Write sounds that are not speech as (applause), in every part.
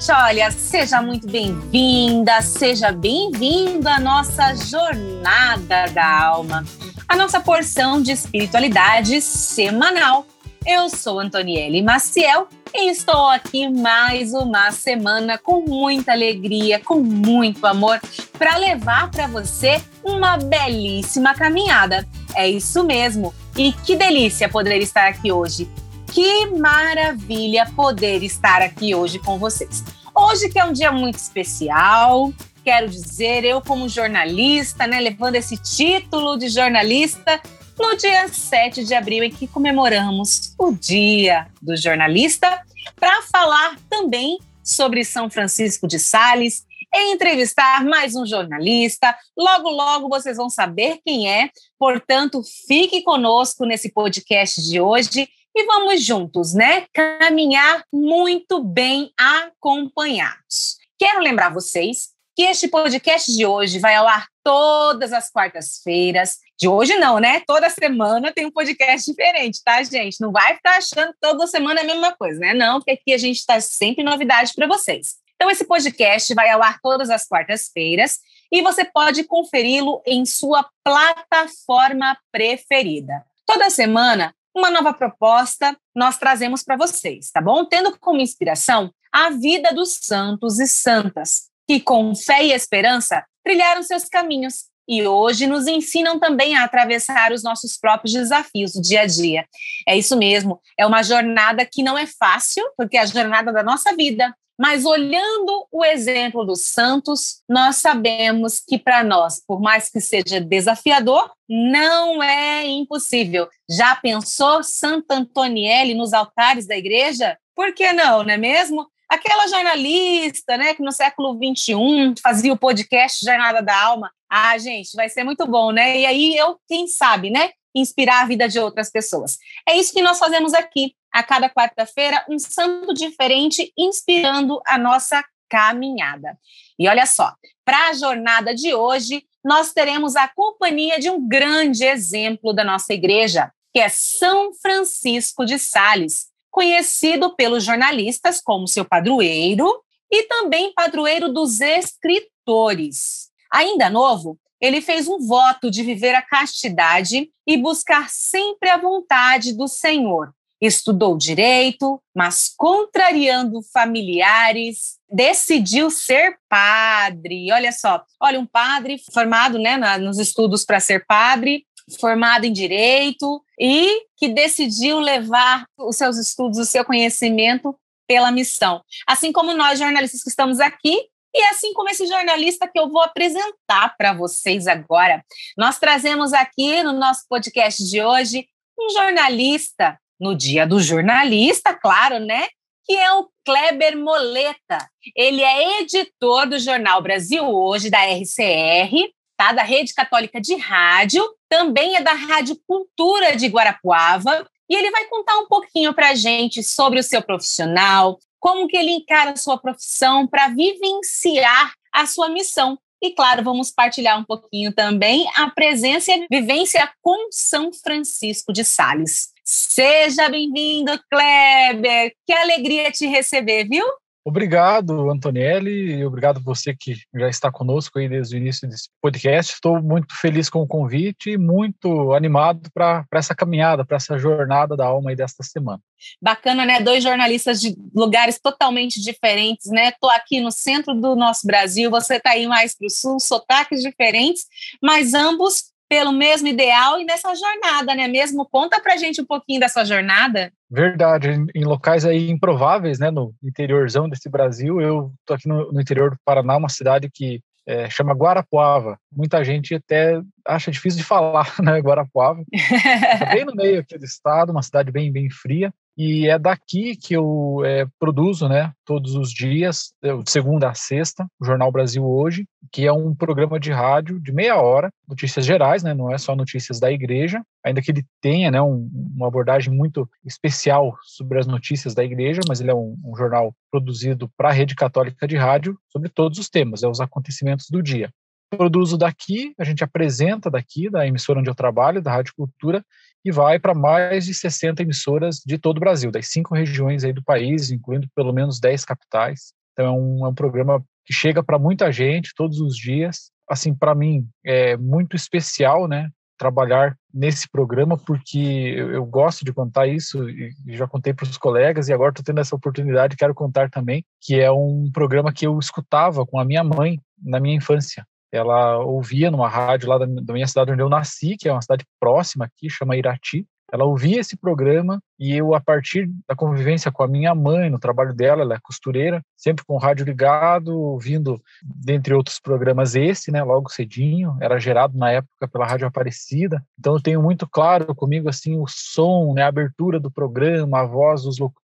gente, olha, seja muito bem-vinda, seja bem-vindo à nossa jornada da alma, a nossa porção de espiritualidade semanal. Eu sou Antonielle Maciel e estou aqui mais uma semana com muita alegria, com muito amor, para levar para você uma belíssima caminhada. É isso mesmo. E que delícia poder estar aqui hoje. Que maravilha poder estar aqui hoje com vocês. Hoje que é um dia muito especial, quero dizer, eu como jornalista, né, levando esse título de jornalista no dia 7 de abril em que comemoramos o Dia do Jornalista, para falar também sobre São Francisco de Sales, entrevistar mais um jornalista. Logo, logo vocês vão saber quem é. Portanto, fique conosco nesse podcast de hoje e vamos juntos, né? Caminhar muito bem acompanhados. Quero lembrar vocês que este podcast de hoje vai ao ar todas as quartas-feiras. De hoje não, né? Toda semana tem um podcast diferente, tá, gente? Não vai ficar achando que toda semana é a mesma coisa, né? Não, porque aqui a gente está sempre novidade para vocês. Então, esse podcast vai ao ar todas as quartas-feiras e você pode conferi-lo em sua plataforma preferida. Toda semana uma nova proposta nós trazemos para vocês, tá bom? Tendo como inspiração a vida dos santos e santas, que com fé e esperança trilharam seus caminhos e hoje nos ensinam também a atravessar os nossos próprios desafios do dia a dia. É isso mesmo, é uma jornada que não é fácil, porque é a jornada da nossa vida, mas olhando o exemplo dos santos, nós sabemos que para nós, por mais que seja desafiador, não é impossível. Já pensou Santa Antonielle nos altares da igreja? Por que não, não é mesmo? Aquela jornalista, né, que no século XXI fazia o podcast Jornada da Alma. Ah, gente, vai ser muito bom, né? E aí eu, quem sabe, né, inspirar a vida de outras pessoas. É isso que nós fazemos aqui a cada quarta-feira, um santo diferente inspirando a nossa caminhada. E olha só, para a jornada de hoje, nós teremos a companhia de um grande exemplo da nossa igreja, que é São Francisco de Sales, conhecido pelos jornalistas como seu padroeiro e também padroeiro dos escritores. Ainda novo, ele fez um voto de viver a castidade e buscar sempre a vontade do Senhor, estudou direito, mas contrariando familiares, decidiu ser padre. Olha só, olha um padre formado, né, na, nos estudos para ser padre, formado em direito e que decidiu levar os seus estudos, o seu conhecimento pela missão. Assim como nós jornalistas que estamos aqui, e assim como esse jornalista que eu vou apresentar para vocês agora. Nós trazemos aqui no nosso podcast de hoje um jornalista no Dia do Jornalista, claro, né? Que é o Kleber Moleta. Ele é editor do jornal Brasil Hoje, da RCR, tá? Da Rede Católica de Rádio, também é da Rádio Cultura de Guarapuava. E ele vai contar um pouquinho para a gente sobre o seu profissional, como que ele encara a sua profissão para vivenciar a sua missão. E claro, vamos partilhar um pouquinho também a presença e a vivência com São Francisco de Sales. Seja bem-vindo, Kleber. Que alegria te receber, viu? Obrigado, Antonielli, e obrigado você que já está conosco aí desde o início desse podcast. Estou muito feliz com o convite e muito animado para essa caminhada, para essa jornada da alma aí desta semana. Bacana, né? Dois jornalistas de lugares totalmente diferentes, né? Estou aqui no centro do nosso Brasil, você está aí mais para o sul, sotaques diferentes, mas ambos pelo mesmo ideal e nessa jornada, né? Mesmo conta pra gente um pouquinho dessa jornada. Verdade, em locais aí improváveis, né, no interiorzão desse Brasil, eu tô aqui no, no interior do Paraná, uma cidade que é, chama Guarapuava. Muita gente até acha difícil de falar, (laughs) né, Guarapuava. é (laughs) bem no meio aqui do estado, uma cidade bem bem fria. E é daqui que eu é, produzo, né, todos os dias, de segunda a sexta, o Jornal Brasil Hoje, que é um programa de rádio de meia hora, notícias gerais, né, não é só notícias da igreja, ainda que ele tenha, né, um, uma abordagem muito especial sobre as notícias da igreja, mas ele é um, um jornal produzido para a rede católica de rádio sobre todos os temas, é os acontecimentos do dia. Produzo daqui, a gente apresenta daqui, da emissora onde eu trabalho, da Rádio Cultura, e vai para mais de 60 emissoras de todo o Brasil, das cinco regiões aí do país, incluindo pelo menos 10 capitais. Então é um, é um programa que chega para muita gente todos os dias. Assim, para mim é muito especial, né? Trabalhar nesse programa porque eu, eu gosto de contar isso e já contei para os colegas e agora estou tendo essa oportunidade quero contar também que é um programa que eu escutava com a minha mãe na minha infância ela ouvia numa rádio lá da, minha cidade onde eu nasci, que é uma cidade próxima aqui, chama Irati. Ela ouvia esse programa e eu, a partir da convivência com a minha mãe, no trabalho dela, ela é costureira, sempre com o rádio ligado, ouvindo, dentre outros programas, esse, né, logo cedinho, era gerado na época pela Rádio Aparecida. Então eu tenho muito claro comigo, assim, o som, né, a abertura do programa, a voz dos locutores,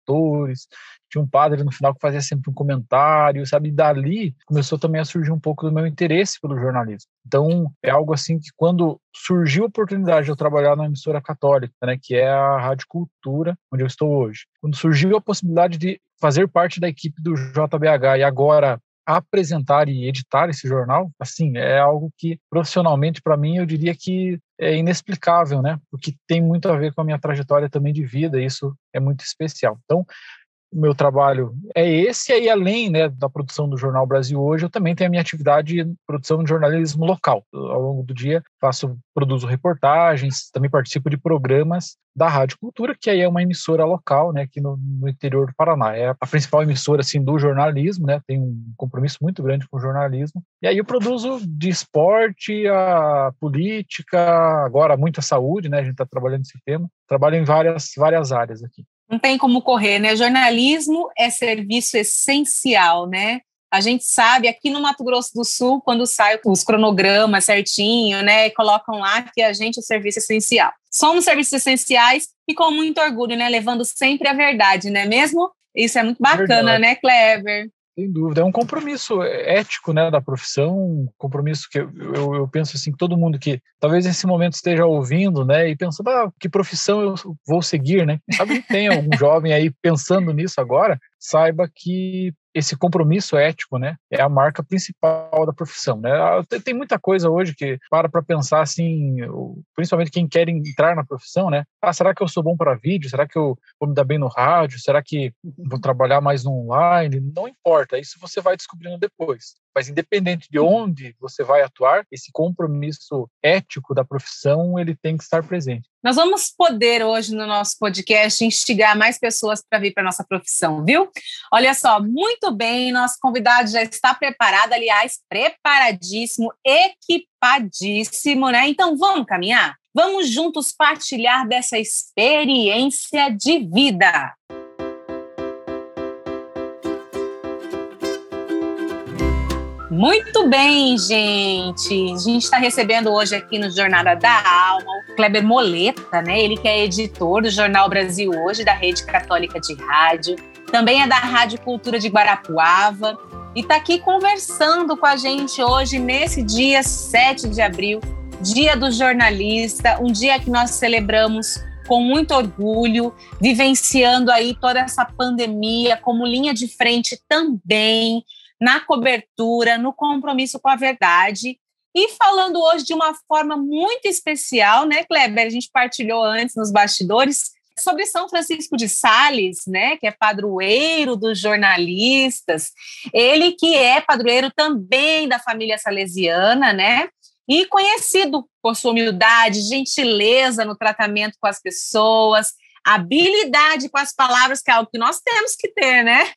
tinha um padre no final que fazia sempre um comentário, sabe? E dali começou também a surgir um pouco do meu interesse pelo jornalismo. Então, é algo assim que quando surgiu a oportunidade de eu trabalhar na emissora católica, né, que é a Rádio Cultura, onde eu estou hoje, quando surgiu a possibilidade de fazer parte da equipe do JBH e agora apresentar e editar esse jornal, assim, é algo que profissionalmente para mim eu diria que é inexplicável, né? Porque tem muito a ver com a minha trajetória também de vida, isso é muito especial. Então, o meu trabalho é esse, e aí além né, da produção do Jornal Brasil Hoje, eu também tenho a minha atividade de produção de jornalismo local. Ao longo do dia, faço, produzo reportagens, também participo de programas da Rádio Cultura, que aí é uma emissora local, né, aqui no, no, interior do Paraná. É a principal emissora, assim, do jornalismo, né, tem um compromisso muito grande com o jornalismo. E aí eu produzo de esporte a política, agora muito a saúde, né, a gente está trabalhando nesse tema. Trabalho em várias, várias áreas aqui. Não tem como correr, né? Jornalismo é serviço essencial, né? A gente sabe aqui no Mato Grosso do Sul, quando sai os cronogramas certinho, né, colocam lá que a gente é serviço essencial. Somos serviços essenciais e com muito orgulho, né, levando sempre a verdade, né mesmo? Isso é muito bacana, verdade. né, Clever? Sem dúvida, é um compromisso ético, né, da profissão, um compromisso que eu, eu, eu, penso assim, que todo mundo que talvez nesse momento esteja ouvindo, né, e pensando, ah, que profissão eu vou seguir, né? Sabe que tem algum jovem aí pensando nisso agora, saiba que esse compromisso ético, né, é a marca principal da profissão, né? Ah, tem muita coisa hoje que para para pensar assim, principalmente quem quer entrar na profissão, né? Ah, será que eu sou bom para vídeo? Será que eu vou me dar bem no rádio? Será que vou trabalhar mais no online? Não importa, isso você vai descobrindo depois. Mas independente de onde você vai atuar, esse compromisso ético da profissão, ele tem que estar presente. Nós vamos poder hoje no nosso podcast instigar mais pessoas para vir para nossa profissão, viu? Olha só, muito bem, nosso convidado já está preparado, aliás, preparadíssimo, equipadíssimo, né? Então vamos caminhar? Vamos juntos partilhar dessa experiência de vida. Muito bem, gente. A gente está recebendo hoje aqui no Jornada da Alma o Kleber Moleta, né? Ele que é editor do Jornal Brasil Hoje, da Rede Católica de Rádio. Também é da Rádio Cultura de Guarapuava. E está aqui conversando com a gente hoje, nesse dia 7 de abril, Dia do Jornalista, um dia que nós celebramos com muito orgulho, vivenciando aí toda essa pandemia como linha de frente também na cobertura, no compromisso com a verdade. E falando hoje de uma forma muito especial, né, Kleber? A gente partilhou antes nos bastidores sobre São Francisco de Sales, né, que é padroeiro dos jornalistas. Ele que é padroeiro também da família salesiana, né? E conhecido por sua humildade, gentileza no tratamento com as pessoas, habilidade com as palavras, que é algo que nós temos que ter, né?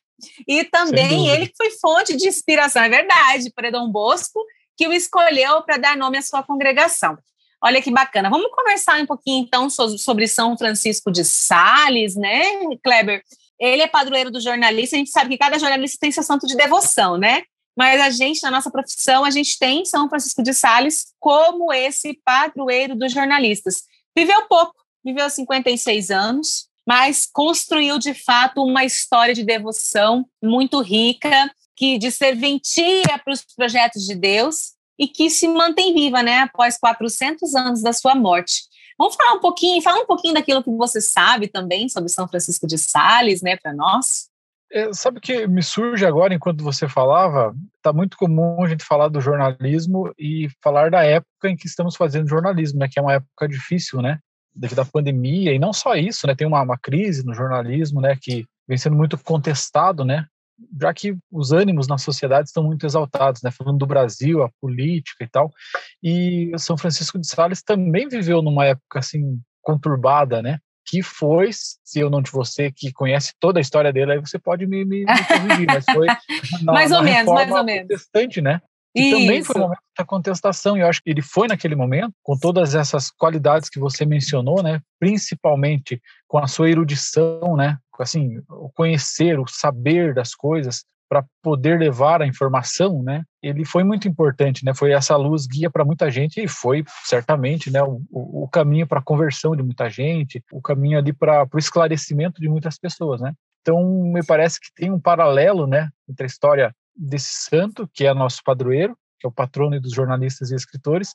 E também ele foi fonte de inspiração, é verdade, para Dom Bosco, que o escolheu para dar nome à sua congregação. Olha que bacana. Vamos conversar um pouquinho então sobre São Francisco de Sales, né, Kleber? Ele é padroeiro do jornalista, a gente sabe que cada jornalista tem seu santo de devoção, né? Mas a gente, na nossa profissão, a gente tem São Francisco de Sales como esse padroeiro dos jornalistas. Viveu pouco, viveu 56 anos, mas construiu de fato uma história de devoção muito rica, que de serventia para os projetos de Deus e que se mantém viva, né, após 400 anos da sua morte. Vamos falar um pouquinho, falar um pouquinho daquilo que você sabe também sobre São Francisco de Sales, né, para nós. É, sabe que me surge agora enquanto você falava? Está muito comum a gente falar do jornalismo e falar da época em que estamos fazendo jornalismo, né? Que é uma época difícil, né? Devido à pandemia, e não só isso, né, tem uma, uma crise no jornalismo, né, que vem sendo muito contestado, né, já que os ânimos na sociedade estão muito exaltados, né? Falando do Brasil, a política e tal. E São Francisco de Sales também viveu numa época assim conturbada, né? Que foi, se eu não te você que conhece toda a história dele, aí você pode me, me, me corrigir, mas foi (laughs) na, mais ou menos, mais ou menos. protestante, né? E também foi um momento da contestação, e eu acho que ele foi naquele momento, com todas essas qualidades que você mencionou, né, principalmente com a sua erudição, né, assim, o conhecer, o saber das coisas, para poder levar a informação, né? Ele foi muito importante, né? Foi essa luz guia para muita gente e foi certamente, né? O, o caminho para a conversão de muita gente, o caminho ali para o esclarecimento de muitas pessoas, né? Então me parece que tem um paralelo, né? Entre a história desse santo, que é nosso padroeiro, que é o patrono dos jornalistas e escritores,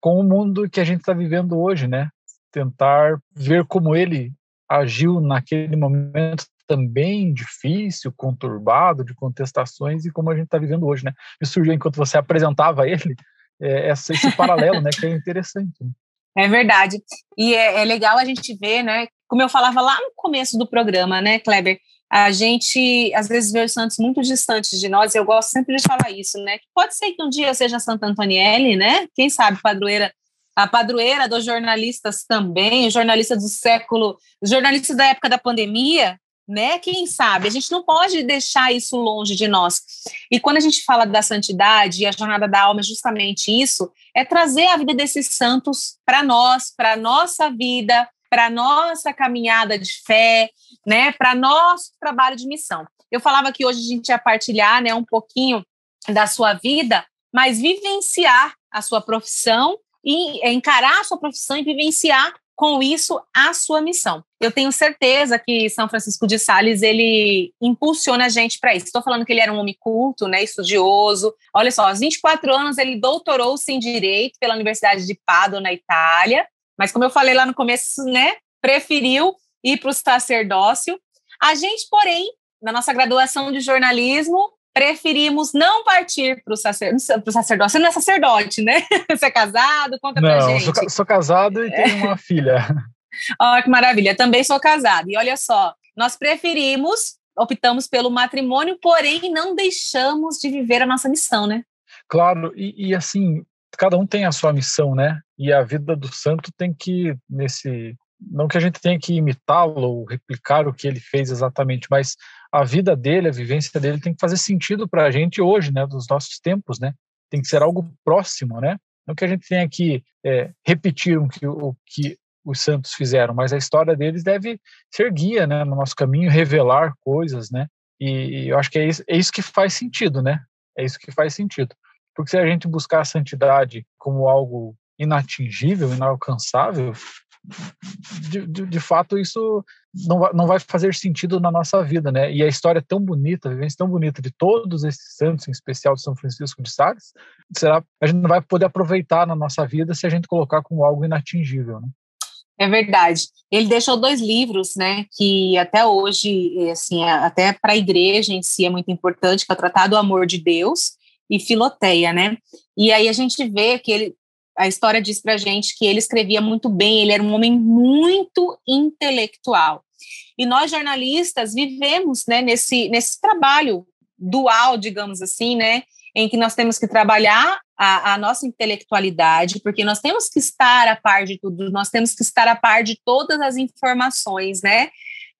com o mundo que a gente está vivendo hoje, né? Tentar ver como ele agiu naquele momento também difícil, conturbado, de contestações, e como a gente está vivendo hoje, né? Me surgiu enquanto você apresentava (laughs) ele é, esse paralelo, né? Que é interessante. Né? É verdade. E é, é, legal a gente ver, né? Como eu falava lá no começo do programa, né, Kleber? A gente às vezes vê os santos muito distantes de nós, e eu gosto sempre de falar isso, né? Pode ser que um dia eu seja Santa Antonielli, né? Quem sabe padroeira, a padroeira dos jornalistas também, jornalista do século, jornalista da época da pandemia, né? Quem sabe? A gente não pode deixar isso longe de nós. E quando a gente fala da santidade e a jornada da alma é justamente isso, é trazer a vida desses santos para nós, para nossa vida, para nossa caminhada de fé, né, para nosso trabalho de missão. Eu falava que hoje a gente ia partilhar, né, um pouquinho da sua vida, mas vivenciar a sua profissão e encarar a sua profissão e vivenciar com isso a sua missão. Eu tenho certeza que São Francisco de Sales ele impulsiona a gente para isso. Estou falando que ele era um homem culto, né, estudioso. Olha só, aos 24 anos ele doutorou-se em direito pela Universidade de Padua na Itália mas como eu falei lá no começo, né, preferiu ir para o sacerdócio. A gente, porém, na nossa graduação de jornalismo, preferimos não partir para o sacer, sacerdócio. Você não é sacerdote, né? (laughs) Você é casado? Conta não, pra gente. Sou, sou casado e tenho uma (laughs) filha. Ó, oh, que maravilha. Também sou casado. E olha só, nós preferimos, optamos pelo matrimônio, porém não deixamos de viver a nossa missão, né? Claro, e, e assim, cada um tem a sua missão, né? E a vida do santo tem que nesse não que a gente tenha que imitá-lo ou replicar o que ele fez exatamente, mas a vida dele, a vivência dele tem que fazer sentido para a gente hoje, né? Dos nossos tempos, né? Tem que ser algo próximo, né? Não que a gente tenha que é, repetir o que, o que os santos fizeram, mas a história deles deve ser guia, né? No nosso caminho, revelar coisas, né? E, e eu acho que é isso, é isso que faz sentido, né? É isso que faz sentido. Porque se a gente buscar a santidade como algo inatingível, inalcançável, de, de, de, fato isso não vai, não vai fazer sentido na nossa vida, né? E a história tão bonita, a vivência tão bonita de todos esses santos, em especial de São Francisco de Sales, será a gente não vai poder aproveitar na nossa vida se a gente colocar como algo inatingível, né? É verdade. Ele deixou dois livros, né, que até hoje, assim, é, até para a igreja em si é muito importante, que é o Tratado do Amor de Deus e Filoteia, né? E aí a gente vê que ele, a história diz para gente que ele escrevia muito bem, ele era um homem muito intelectual. E nós jornalistas vivemos, né, nesse nesse trabalho dual, digamos assim, né, em que nós temos que trabalhar a, a, nossa intelectualidade, porque nós temos que estar a par de tudo, nós temos que estar a par de todas as informações, né?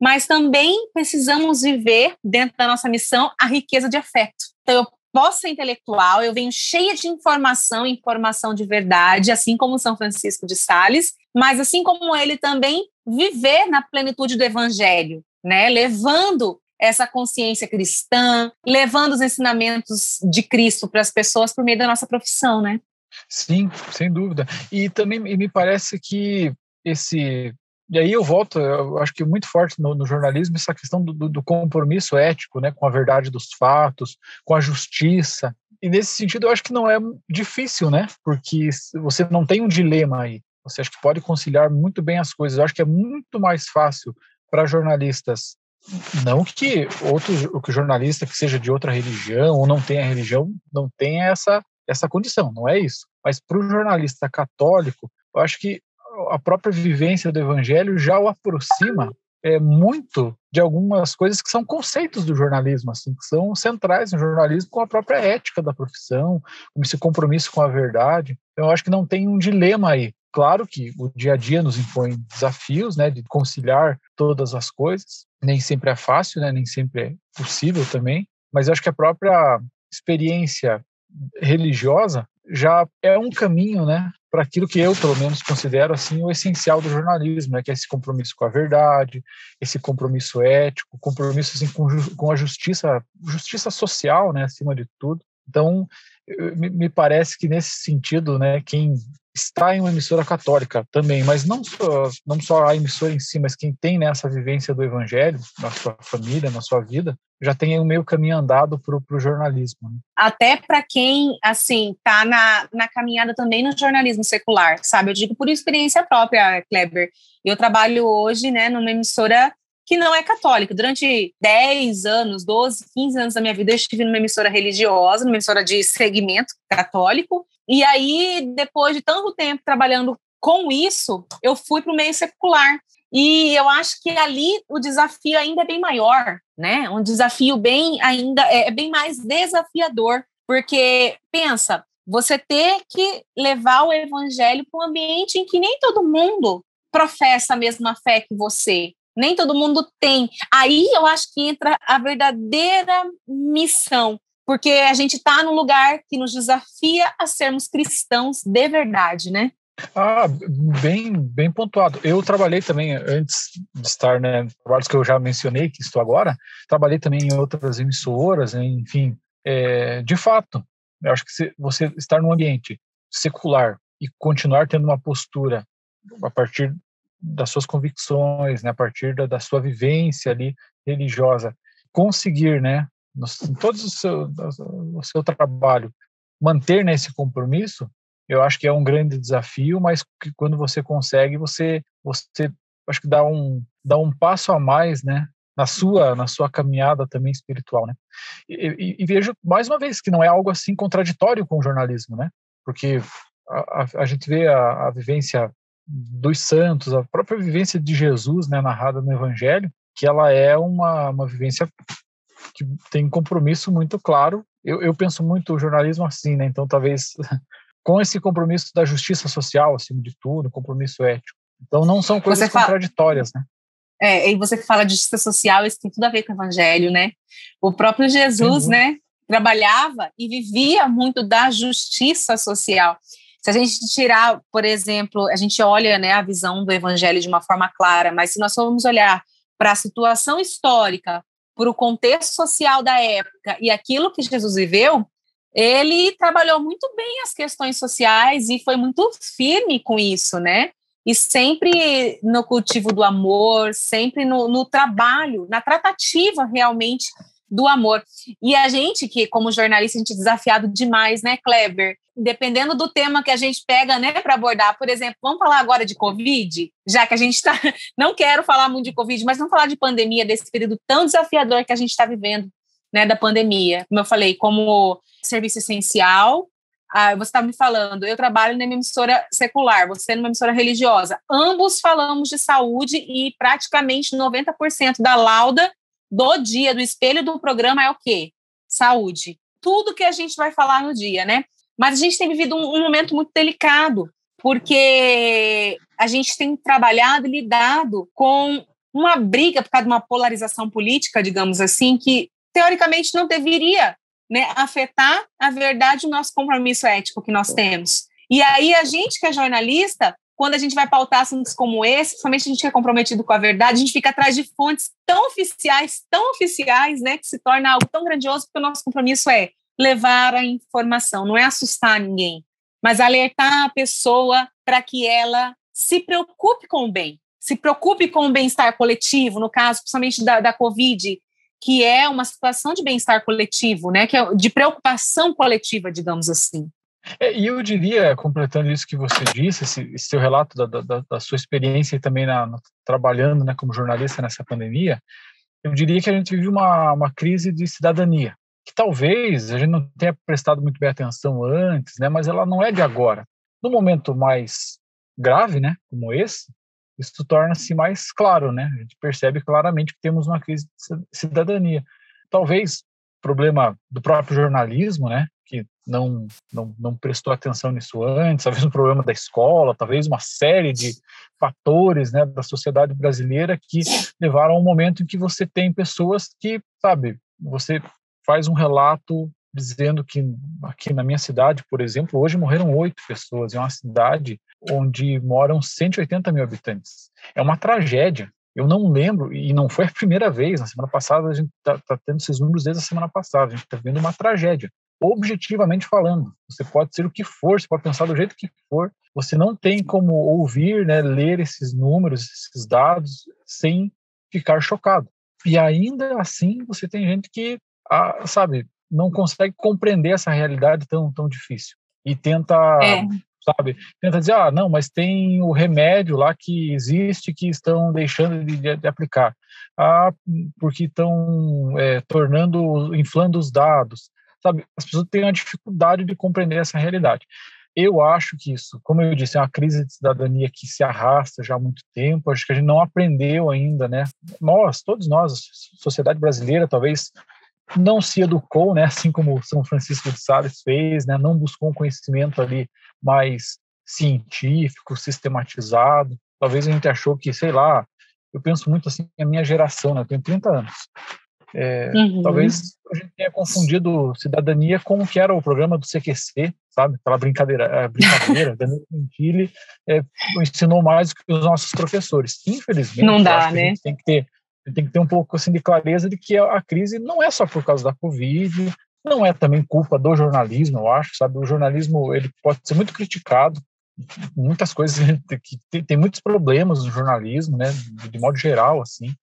Mas também precisamos viver dentro da nossa missão a riqueza de afeto. Então, eu posso intelectual, eu venho cheia de informação, informação de verdade, assim como São Francisco de Sales, mas assim como ele também viver na plenitude do evangelho, né? Levando essa consciência cristã, levando os ensinamentos de Cristo para as pessoas por meio da nossa profissão, né? Sim, sem dúvida. E também me parece que esse e aí eu volto, eu acho que muito forte no, no jornalismo essa questão do, do, compromisso ético, né, com a verdade dos fatos, com a justiça. E nesse sentido eu acho que não é difícil, né, porque você não tem um dilema aí. Você acha que pode conciliar muito bem as coisas. Eu acho que é muito mais fácil para jornalistas, não que outro, que o jornalista que seja de outra religião ou não tenha religião não tenha essa essa condição, não é isso. Mas para o jornalista católico, eu acho que a própria vivência do evangelho já o aproxima é, muito de algumas coisas que são conceitos do jornalismo, assim, que são centrais no jornalismo, com a própria ética da profissão, como esse compromisso com a verdade. Então, eu acho que não tem um dilema aí. Claro que o dia a dia nos impõe desafios, né, de conciliar todas as coisas. Nem sempre é fácil, né, nem sempre é possível também. Mas eu acho que a própria experiência religiosa já é um caminho, né, para aquilo que eu, pelo menos, considero assim o essencial do jornalismo, né, que é esse compromisso com a verdade, esse compromisso ético, compromisso assim, com, com a justiça, justiça social, né, acima de tudo. Então, me parece que nesse sentido, né, quem está em uma emissora católica também, mas não só, não só a emissora em si, mas quem tem nessa né, vivência do evangelho na sua família, na sua vida, já tem o meio caminho andado para o jornalismo. Né? Até para quem, assim, está na, na caminhada também no jornalismo secular, sabe? Eu digo por experiência própria, Kleber. Eu trabalho hoje, né, numa emissora que não é católica. Durante 10 anos, 12, 15 anos da minha vida, eu estive numa emissora religiosa, numa emissora de segmento católico, e aí, depois de tanto tempo trabalhando com isso, eu fui para o meio secular. E eu acho que ali o desafio ainda é bem maior, né? Um desafio bem ainda é, é bem mais desafiador, porque pensa, você ter que levar o evangelho para um ambiente em que nem todo mundo professa a mesma fé que você, nem todo mundo tem. Aí eu acho que entra a verdadeira missão, porque a gente está num lugar que nos desafia a sermos cristãos de verdade, né? Ah, bem, bem pontuado. Eu trabalhei também antes de estar, né, trabalhos que eu já mencionei, que estou agora, trabalhei também em outras emissoras, enfim, é, de fato, eu acho que você estar num ambiente secular e continuar tendo uma postura a partir das suas convicções, né, a partir da, da sua vivência ali religiosa, conseguir, né, no, em todo o seu, o seu trabalho, manter né, compromisso, eu acho que é um grande desafio, mas que quando você consegue, você, você acho que dá um, dá um passo a mais, né, na sua na sua caminhada também espiritual, né? E, e, e, vejo mais uma vez que não é algo assim contraditório com o jornalismo, né? Porque a, a, a gente vê a, a, vivência dos santos, a própria vivência de Jesus, né, narrada no Evangelho, que ela é uma, uma vivência que tem um compromisso muito claro. Eu, eu penso muito o jornalismo assim, né? Então, talvez (laughs) com esse compromisso da justiça social, acima de tudo, compromisso ético. Então, não são coisas fala... contraditórias, né? É, e você fala de justiça social, isso tem tudo a ver com o evangelho, né? O próprio Jesus, né, trabalhava e vivia muito da justiça social. Se a gente tirar, por exemplo, a gente olha né, a visão do evangelho de uma forma clara, mas se nós formos olhar para a situação histórica, para o contexto social da época e aquilo que Jesus viveu, ele trabalhou muito bem as questões sociais e foi muito firme com isso, né? E sempre no cultivo do amor, sempre no, no trabalho, na tratativa realmente do amor. E a gente, que como jornalista, a gente é desafiado demais, né, Kleber? Dependendo do tema que a gente pega, né, para abordar. Por exemplo, vamos falar agora de Covid, já que a gente está. (laughs) Não quero falar muito de Covid, mas vamos falar de pandemia, desse período tão desafiador que a gente está vivendo, né, da pandemia. Como eu falei, como serviço essencial. Ah, você está me falando, eu trabalho numa emissora secular, você numa emissora religiosa. Ambos falamos de saúde e praticamente 90% da lauda do dia, do espelho do programa é o quê? Saúde. Tudo que a gente vai falar no dia, né? Mas a gente tem vivido um, um momento muito delicado, porque a gente tem trabalhado e lidado com uma briga por causa de uma polarização política, digamos assim, que teoricamente não deveria né, afetar a verdade o nosso compromisso ético que nós temos. E aí a gente que é jornalista quando a gente vai pautar assuntos como esse, somente a gente que é comprometido com a verdade, a gente fica atrás de fontes tão oficiais, tão oficiais, né, que se torna algo tão grandioso, porque o nosso compromisso é levar a informação, não é assustar ninguém, mas alertar a pessoa para que ela se preocupe com o bem, se preocupe com o bem-estar coletivo, no caso, principalmente da, da Covid, que é uma situação de bem-estar coletivo, né, que é de preocupação coletiva, digamos assim. É, e eu diria, completando isso que você disse, esse, esse seu relato da, da, da, sua experiência também na, na, trabalhando né, como jornalista nessa pandemia, eu diria que a gente vive uma, uma crise de cidadania, que talvez a gente não tenha prestado muito bem atenção antes, né, mas ela não é de agora. No momento mais grave, né, como esse, isso torna-se mais claro, né? A gente percebe claramente que temos uma crise de cidadania. Talvez problema do próprio jornalismo, né? Não, não, não prestou atenção nisso antes, talvez um problema da escola, talvez uma série de fatores, né, da sociedade brasileira que levaram a um momento em que você tem pessoas que, sabe, você faz um relato dizendo que aqui na minha cidade, por exemplo, hoje morreram oito pessoas. É uma cidade onde moram 180 mil habitantes. É uma tragédia. Eu não lembro, e não foi a primeira vez, na semana passada, a gente está tá tendo esses números desde a semana passada, a gente está vendo uma tragédia. Objetivamente falando, você pode ser o que for, você pode pensar do jeito que for, você não tem como ouvir, né, ler esses números, esses dados, sem ficar chocado. E ainda assim, você tem gente que, ah, sabe, não consegue compreender essa realidade tão, tão difícil. E tenta é sabe? Tenta dizer, ah, não, mas tem o remédio lá que existe que estão deixando de, de, de aplicar. Ah, porque estão é, tornando, inflando os dados, sabe? As pessoas têm uma dificuldade de compreender essa realidade. Eu acho que isso, como eu disse, é uma crise de cidadania que se arrasta já há muito tempo. Acho que a gente não aprendeu ainda, né? Nós, todos nós, sociedade brasileira, talvez não se educou, né, assim como São Francisco de Sales fez, né, não buscou um conhecimento ali mais científico, sistematizado. Talvez a gente achou que, sei lá, eu penso muito assim, a minha geração, né, eu tenho 30 anos. É, uhum. Talvez a gente tenha confundido cidadania com o que era o programa do CQC, sabe? Aquela brincadeira, brincadeira, (laughs) Danilo Gentili é, ensinou mais do que os nossos professores. Infelizmente, não dá, né? tem que ter tem que ter um pouco assim de clareza de que a crise não é só por causa da Covid, não é também culpa do jornalismo, eu acho, sabe? O jornalismo ele pode ser muito criticado, muitas coisas (laughs) que tem, tem muitos problemas no jornalismo, né? De, de modo geral, assim.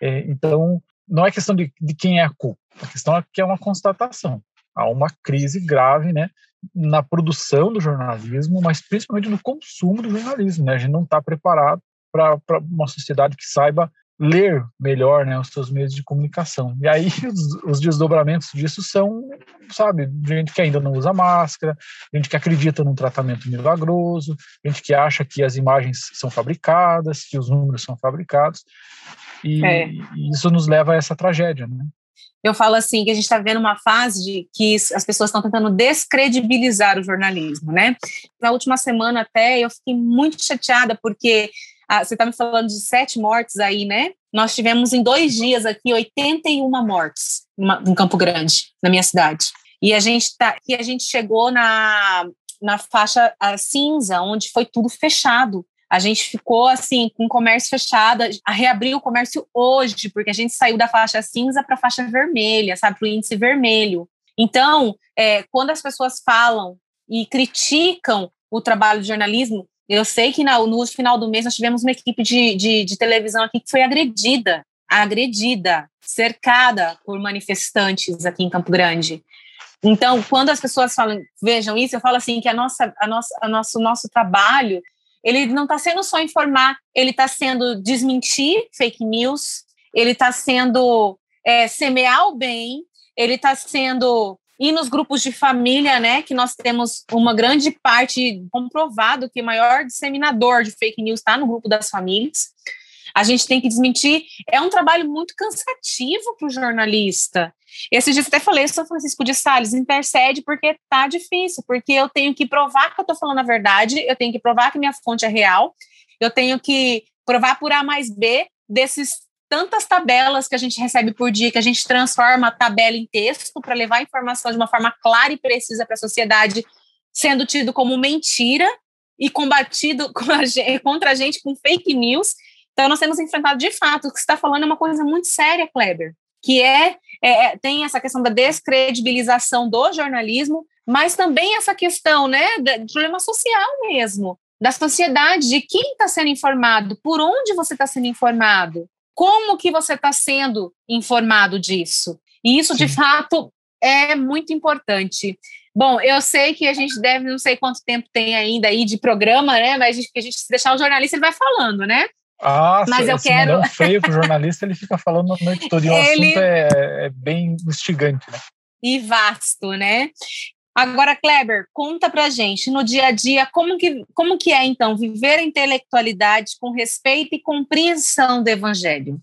É, então, não é questão de, de quem é a culpa, a questão é que é uma constatação. Há uma crise grave, né? Na produção do jornalismo, mas principalmente no consumo do jornalismo, né? A gente não está preparado para uma sociedade que saiba ler melhor né, os seus meios de comunicação. E aí (laughs) os, os, desdobramentos disso são, sabe, gente que ainda não usa máscara, gente que acredita num tratamento milagroso, gente que acha que as imagens são fabricadas, que os números são fabricados, e, é. e isso nos leva a essa tragédia, né? Eu falo assim que a gente está vendo uma fase de que as pessoas estão tentando descredibilizar o jornalismo, né? Na última semana até eu fiquei muito chateada porque ah, você está me falando de sete mortes aí, né? Nós tivemos em dois dias aqui 81 mortes em Campo Grande, na minha cidade. E a gente tá, e a gente chegou na, na faixa cinza, onde foi tudo fechado. A gente ficou assim com o comércio fechado, a reabrir o comércio hoje, porque a gente saiu da faixa cinza para a faixa vermelha, sabe, para o índice vermelho. Então, é, quando as pessoas falam e criticam o trabalho de jornalismo, eu sei que na, no final do mês nós tivemos uma equipe de, de, de televisão aqui que foi agredida, agredida, cercada por manifestantes aqui em Campo Grande. Então, quando as pessoas falam, vejam isso, eu falo assim que a nossa, a nossa, a nosso, nosso trabalho, ele não está sendo só informar, ele está sendo desmentir fake news, ele está sendo é, semear o bem, ele está sendo e nos grupos de família, né, que nós temos uma grande parte comprovado que o maior disseminador de fake news está no grupo das famílias. A gente tem que desmentir. É um trabalho muito cansativo para o jornalista. Esse dia eu até falei, São Francisco de Sales, intercede porque tá difícil, porque eu tenho que provar que eu estou falando a verdade, eu tenho que provar que minha fonte é real, eu tenho que provar por A mais B desses tantas tabelas que a gente recebe por dia que a gente transforma a tabela em texto para levar a informação de uma forma clara e precisa para a sociedade, sendo tido como mentira e combatido (laughs) contra a gente com fake news. Então, nós temos enfrentado de fato. O que você está falando é uma coisa muito séria, Kleber, que é, é, é, tem essa questão da descredibilização do jornalismo, mas também essa questão né, de problema social mesmo, da sociedade, de quem está sendo informado, por onde você está sendo informado como que você está sendo informado disso? E isso, de fato, é muito importante. Bom, eu sei que a gente deve, não sei quanto tempo tem ainda aí de programa, né? Mas a gente, a gente se deixar o jornalista, ele vai falando, né? Ah, mas eu quero. Não feio para o jornalista, ele fica falando a noite toda. E o (laughs) ele... assunto é, é bem instigante, né? E vasto, né? Agora, Kleber, conta pra gente, no dia a dia, como que, como que é, então, viver a intelectualidade com respeito e compreensão do evangelho?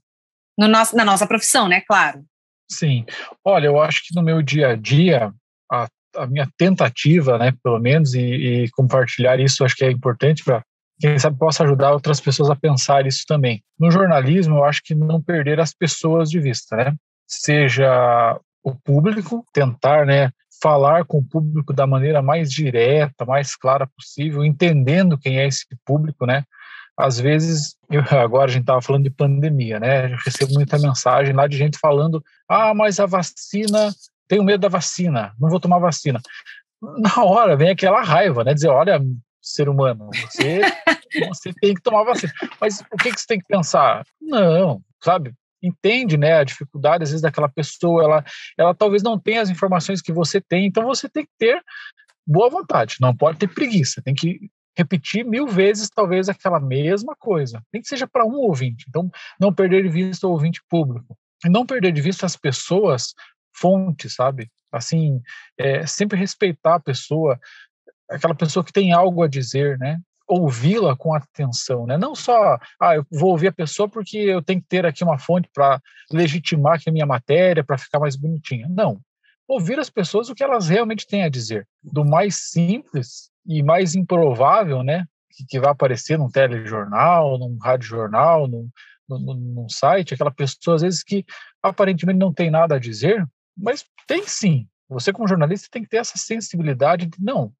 No nosso, na nossa profissão, né? Claro. Sim. Olha, eu acho que no meu dia a dia, a, a minha tentativa, né, pelo menos, e, e compartilhar isso, acho que é importante para quem sabe possa ajudar outras pessoas a pensar isso também. No jornalismo, eu acho que não perder as pessoas de vista, né? Seja o público, tentar, né, falar com o público da maneira mais direta, mais clara possível, entendendo quem é esse público, né? Às vezes, eu, (laughs) agora a gente estava falando de pandemia, né? Eu recebo muita mensagem lá de gente falando: ah, mas a vacina, tenho medo da vacina, não vou tomar vacina. Na hora vem aquela raiva, né? Dizer: olha, ser humano, você, (laughs) você tem que tomar vacina. Mas o que, que você tem que pensar? Não, sabe? entende né, a dificuldade, às vezes, daquela pessoa, ela, ela talvez não tenha as informações que você tem, então você tem que ter boa vontade, não pode ter preguiça, tem que repetir mil vezes, talvez, aquela mesma coisa, nem que seja para um ouvinte, então não perder de vista o ouvinte público, e não perder de vista as pessoas fontes, sabe? Assim, é, sempre respeitar a pessoa, aquela pessoa que tem algo a dizer, né? ouvi-la com atenção, né? Não só, ah, eu vou ouvir a pessoa porque eu tenho que ter aqui uma fonte para legitimar que a minha matéria, para ficar mais bonitinha. Não. Ouvir as pessoas o que elas realmente têm a dizer. Do mais simples e mais improvável, né? Que, que vai aparecer num telejornal, num radiojornal, num, num, num site, aquela pessoa, às vezes, que aparentemente não tem nada a dizer, mas tem sim. Você, como jornalista, tem que ter essa sensibilidade de, não,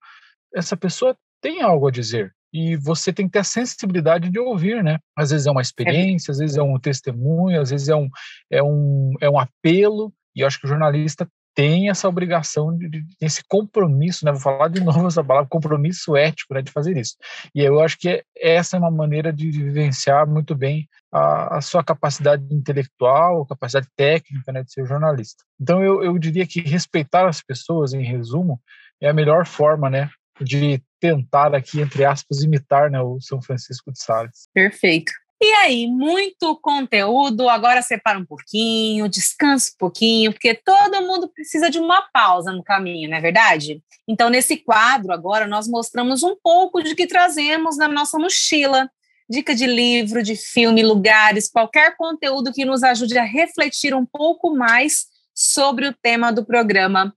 essa pessoa tem algo a dizer e você tem que ter a sensibilidade de ouvir, né? Às vezes é uma experiência, às vezes é um testemunho, às vezes é um, é um, é um apelo, e eu acho que o jornalista tem essa obrigação, de, de, esse compromisso, né? Vou falar de (laughs) novo essa palavra, compromisso ético, né? De fazer isso. E eu acho que é, essa é uma maneira de vivenciar muito bem a, a sua capacidade intelectual, a capacidade técnica, né? De ser jornalista. Então, eu, eu diria que respeitar as pessoas, em resumo, é a melhor forma, né? De tentar aqui, entre aspas, imitar né, o São Francisco de Sales. Perfeito. E aí, muito conteúdo, agora separa um pouquinho, descansa um pouquinho, porque todo mundo precisa de uma pausa no caminho, não é verdade? Então, nesse quadro, agora, nós mostramos um pouco de que trazemos na nossa mochila. Dica de livro, de filme, lugares, qualquer conteúdo que nos ajude a refletir um pouco mais sobre o tema do programa.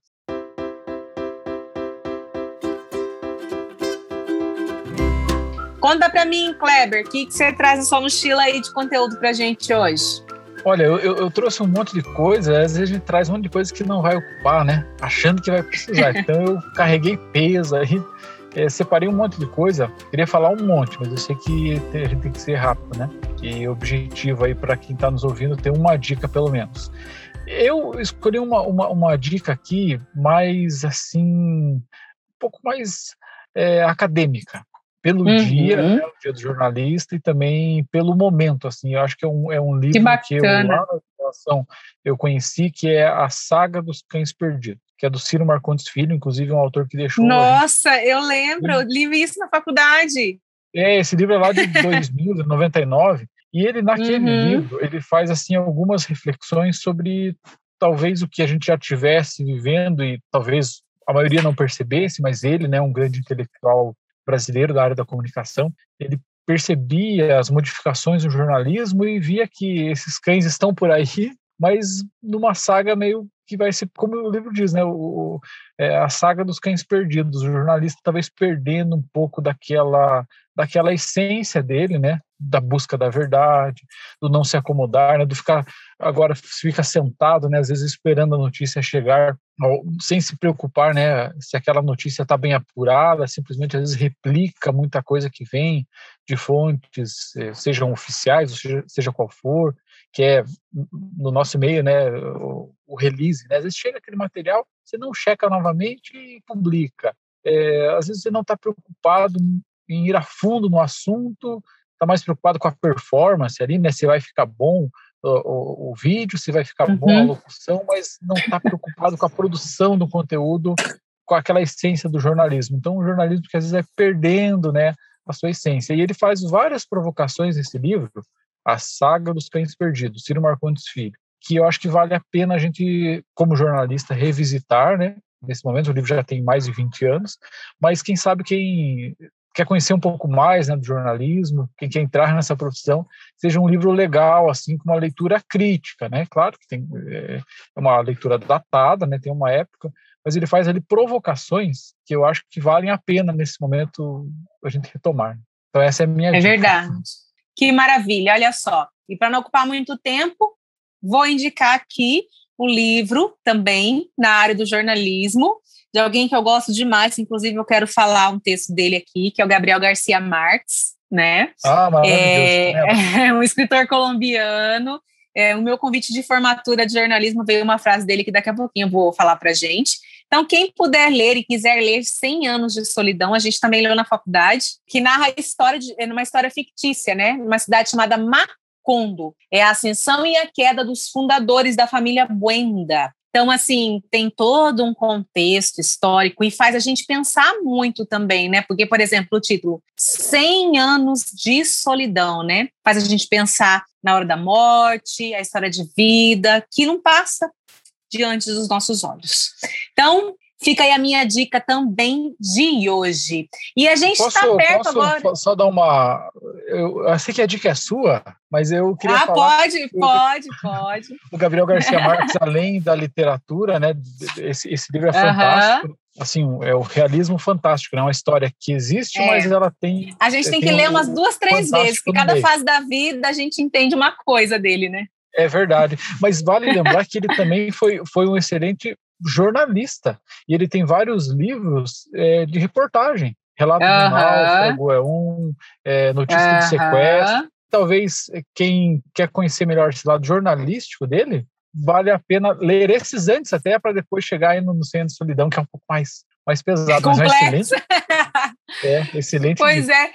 Conta para mim, Kleber, o que, que você traz na sua mochila aí de conteúdo para gente hoje? Olha, eu, eu, trouxe um monte de coisa, às vezes a gente traz um monte de coisa que não vai ocupar, né? Achando que vai precisar. (laughs) Então eu carreguei peso aí, é, separei um monte de coisa. Queria falar um monte, mas eu sei que a gente tem que ser rápido, né? E objetivo aí para quem está nos ouvindo ter uma dica pelo menos. Eu escolhi uma, uma, uma dica aqui mais assim, um pouco mais é, acadêmica pelo uhum. dia, né, o dia do jornalista, e também pelo momento, assim, eu acho que é um, é um livro que, que eu, lá na situação, eu conheci, que é A Saga dos Cães Perdidos, que é do Ciro Marcondes Filho, inclusive um autor que deixou... Nossa, eu lembro, eu li isso na faculdade. É, esse livro é lá de 2000, 99, e ele, naquele uhum. livro, ele faz, assim, algumas reflexões sobre talvez o que a gente já tivesse vivendo e talvez a maioria não percebesse, mas ele, né, um grande intelectual brasileiro da área da comunicação, ele percebia as modificações no jornalismo e via que esses cães estão por aí, (laughs) mas numa saga meio que vai ser, como o livro diz, né, o, é, a saga dos cães perdidos, o jornalista talvez perdendo um pouco daquela, daquela essência dele, né, da busca da verdade, do não se acomodar, né, do ficar agora fica sentado, né, às vezes esperando a notícia chegar, sem se preocupar, né, se aquela notícia está bem apurada, simplesmente às vezes replica muita coisa que vem de fontes, eh, sejam oficiais, seja, seja qual for, que é no nosso meio, né, o, o release, né, às vezes chega aquele material, você não checa novamente e publica. É, às vezes você não está preocupado em ir a fundo no assunto, está mais preocupado com a performance ali, né? Se vai ficar bom o, o, o vídeo, se vai ficar uhum. bom a uhum. locução, mas não está preocupado com a produção do conteúdo, com aquela essência do jornalismo. Então, o jornalismo que às vezes é perdendo, né, a sua essência. E ele faz várias provocações nesse livro, a saga dos cães perdidos, Ciro Marcondes Filho, que eu acho que vale a pena a gente, como jornalista, revisitar, né? nesse momento, o livro já tem mais de 20 anos, mas quem sabe quem quer conhecer um pouco mais né, do jornalismo, quem quer entrar nessa profissão, seja um livro legal, assim, com uma leitura crítica, né? Claro que tem é, é uma leitura datada, né? Tem uma época, mas ele faz ali provocações que eu acho que valem a pena nesse momento a gente retomar. Então essa é a minha É dica. verdade. Que maravilha, olha só. E para não ocupar muito tempo, vou indicar aqui o livro também na área do jornalismo, de alguém que eu gosto demais, inclusive eu quero falar um texto dele aqui, que é o Gabriel Garcia Marques, né? Ah. É, (laughs) é um escritor colombiano. É, o meu convite de formatura de jornalismo veio uma frase dele que daqui a pouquinho eu vou falar para gente. Então, quem puder ler e quiser ler 100 anos de solidão, a gente também leu na faculdade, que narra a história de é uma história fictícia, né? Uma cidade chamada Macondo. É a ascensão e a queda dos fundadores da família Buenda. Então, assim, tem todo um contexto histórico e faz a gente pensar muito também, né? Porque, por exemplo, o título 100 anos de solidão, né? Faz a gente pensar na hora da morte, a história de vida, que não passa diante dos nossos olhos. Então, Fica aí a minha dica também de hoje. E a gente está perto posso agora. Só dar uma. Eu, eu sei que a dica é sua, mas eu queria. Ah, falar pode, pode, pode. (laughs) O Gabriel Garcia (laughs) Marques, além da literatura, né? Esse, esse livro é fantástico. Assim, é o realismo fantástico, né? Uma história que existe, é. mas ela tem. A gente tem, tem que ler umas duas, três vezes, porque cada fase da vida a gente entende uma coisa dele, né? É verdade. Mas vale lembrar que ele também foi, foi um excelente jornalista. E ele tem vários livros é, de reportagem. Relato uh -huh. do Náufrago é um, é, Notícia uh -huh. de Sequestro. Talvez é, quem quer conhecer melhor esse lado jornalístico dele, vale a pena ler esses antes até para depois chegar aí no, no Centro de Solidão, que é um pouco mais, mais pesado. Complexo. Mas é excelente. (laughs) é, excelente. Pois é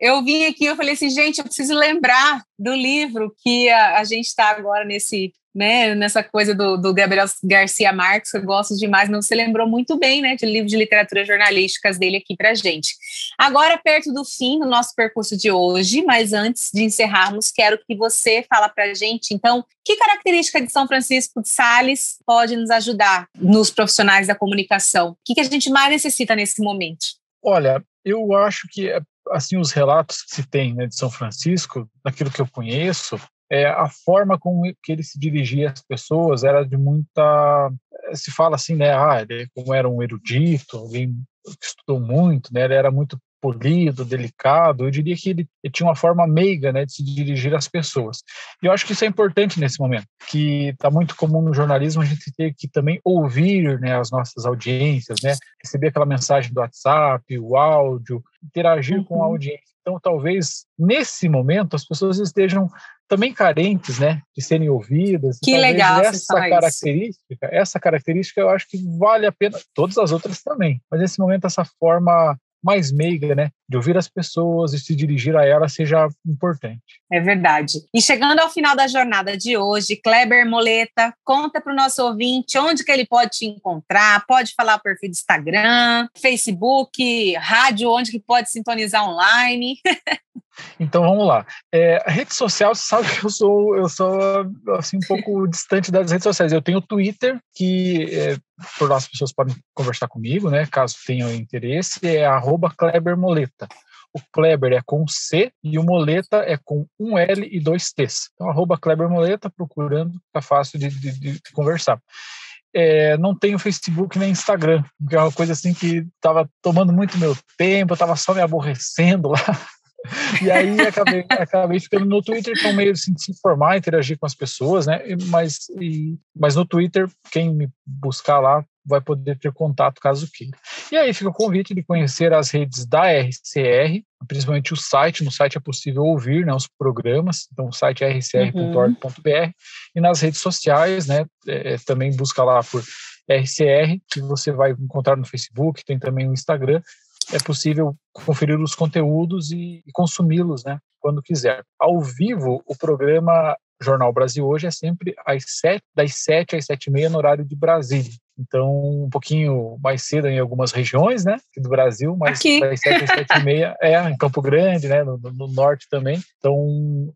eu vim aqui, eu falei assim, gente, eu preciso lembrar do livro que a, a gente está agora nesse, né, nessa coisa do, do, Gabriel Garcia Marques, que eu gosto demais, mas você lembrou muito bem, né, de livro de literatura jornalísticas dele aqui para gente. Agora, perto do fim do nosso percurso de hoje, mas antes de encerrarmos, quero que você fala para gente, então, que característica de São Francisco de Sales pode nos ajudar nos profissionais da comunicação? O que, que a gente mais necessita nesse momento? Olha, eu acho que assim os relatos que se tem né, de São Francisco, daquilo que eu conheço, é, a forma com que ele se dirigia às pessoas era de muita se fala assim né ah ele como era um erudito alguém que estudou muito né ele era muito polido, delicado. Eu diria que ele, ele, tinha uma forma meiga né, de se dirigir às pessoas. E eu acho que isso é importante nesse momento, que está muito comum no jornalismo a gente ter que também ouvir né, as nossas audiências, né, receber aquela mensagem do WhatsApp, o áudio, interagir uhum. com a uhum. audiência. Então, talvez nesse momento as pessoas estejam também carentes, né, de serem ouvidas. Que legal essa característica, essa característica eu acho que vale a pena. Todas as outras também, mas nesse momento essa forma mais meiga, né, de ouvir as pessoas e se dirigir a elas seja importante. É verdade. E chegando ao final da jornada de hoje, Kleber Moleta, conta para o nosso ouvinte onde que ele pode te encontrar, pode falar o perfil do Instagram, Facebook, rádio, onde que pode sintonizar online. (laughs) Então vamos lá. É, rede social, você sabe que eu sou, eu sou assim, um pouco distante das redes sociais. Eu tenho o Twitter, que é, por lá as pessoas podem conversar comigo, né? Caso tenham interesse, é @klebermoleta. O Kleber é com C e o Moleta é com um L e dois T's. Então, arroba Kleber Moleta, procurando, tá fácil de, de, de conversar. É, não tenho Facebook nem Instagram, que é uma coisa assim que estava tomando muito meu tempo, eu estava só me aborrecendo lá. E aí acabei, acabei ficando no Twitter, que é um meio assim, de se informar, interagir com as pessoas, né? Mas, e, mas no Twitter, quem me buscar lá vai poder ter contato caso queira. E aí fica o convite de conhecer as redes da RCR, principalmente o site. No site é possível ouvir né, os programas, então o site é rcr.org.br uhum. e nas redes sociais, né? É, também busca lá por RCR, que você vai encontrar no Facebook, tem também no Instagram, é possível conferir os conteúdos e, e consumi-los, né, quando quiser. Ao vivo, o programa Jornal Brasil hoje é sempre às sete, das 7 às 7 e meia no horário de Brasília. Então, um pouquinho mais cedo em algumas regiões, né, do Brasil, mas Aqui. das 7 às 7 e meia, é, em Campo Grande, né, no, no, norte também. Então,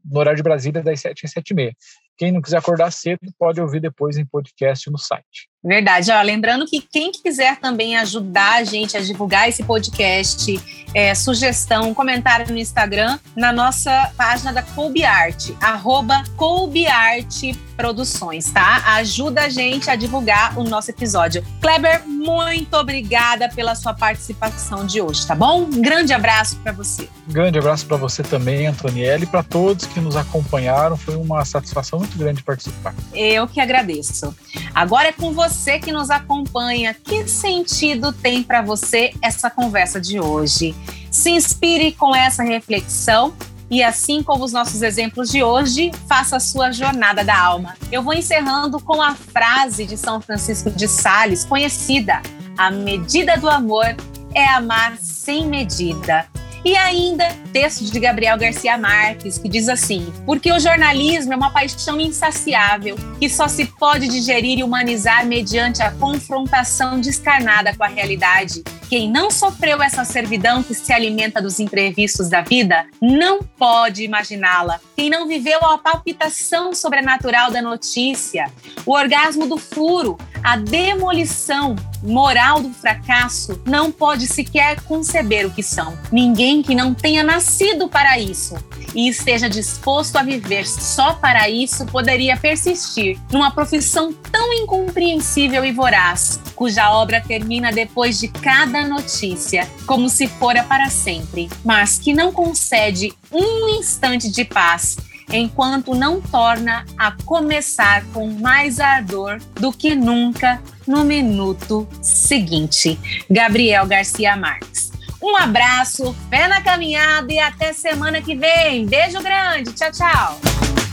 no horário de Brasília, das 7 às 7 e meia. quem não quiser acordar cedo pode ouvir depois em podcast no site. Verdade. Ó, lembrando que quem quiser também ajudar a gente a divulgar esse podcast, é, sugestão, comentário no Instagram, na nossa página da Colby Art, arroba Colby Art Produções, tá? Ajuda a gente a divulgar o nosso episódio. Kleber, muito obrigada pela sua participação de hoje, tá bom? Um grande abraço para você. Grande abraço para você também, Antonielle, e para todos que nos acompanharam. Foi uma satisfação muito grande participar. Eu que agradeço. Agora é com você que nos acompanha. Que sentido tem para você essa conversa de hoje? Se inspire com essa reflexão e assim como os nossos exemplos de hoje, faça a sua jornada da alma. Eu vou encerrando com a frase de São Francisco de Sales, conhecida: A medida do amor é amar sem medida. E ainda, texto de Gabriel Garcia Marques, que diz assim: Porque o jornalismo é uma paixão insaciável que só se pode digerir e humanizar mediante a confrontação descarnada com a realidade. Quem não sofreu essa servidão que se alimenta dos imprevistos da vida não pode imaginá-la. Quem não viveu a palpitação sobrenatural da notícia, o orgasmo do furo, a demolição moral do fracasso, não pode sequer conceber o que são. Ninguém que não tenha nascido para isso e esteja disposto a viver só para isso poderia persistir numa profissão tão incompreensível e voraz, cuja obra termina depois de cada notícia, como se fora para sempre, mas que não concede um instante de paz enquanto não torna a começar com mais ardor do que nunca no minuto seguinte. Gabriel Garcia Marques. Um abraço, fé na caminhada e até semana que vem. Beijo grande. Tchau, tchau.